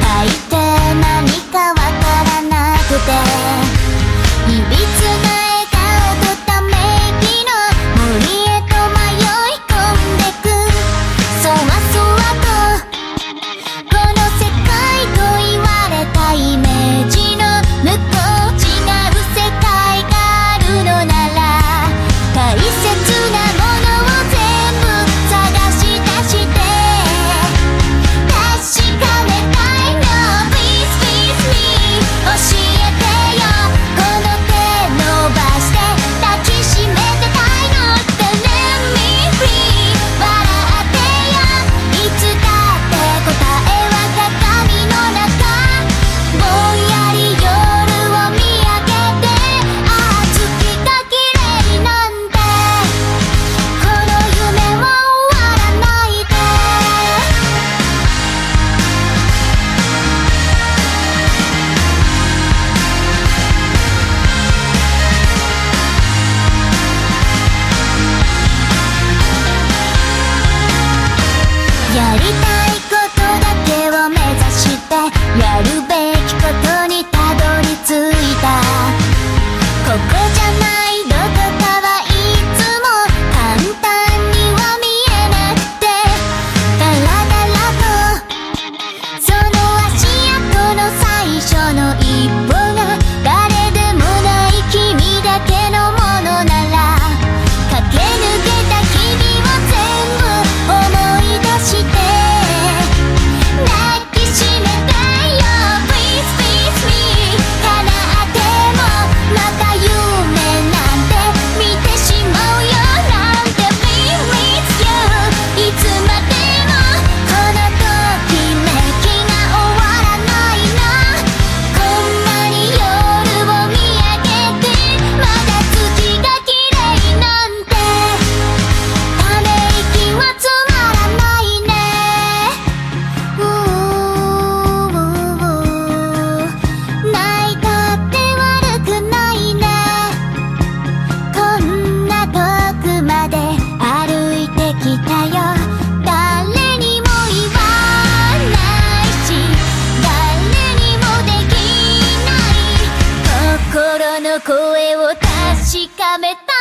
大抵何かわからなくて。いびつなかめた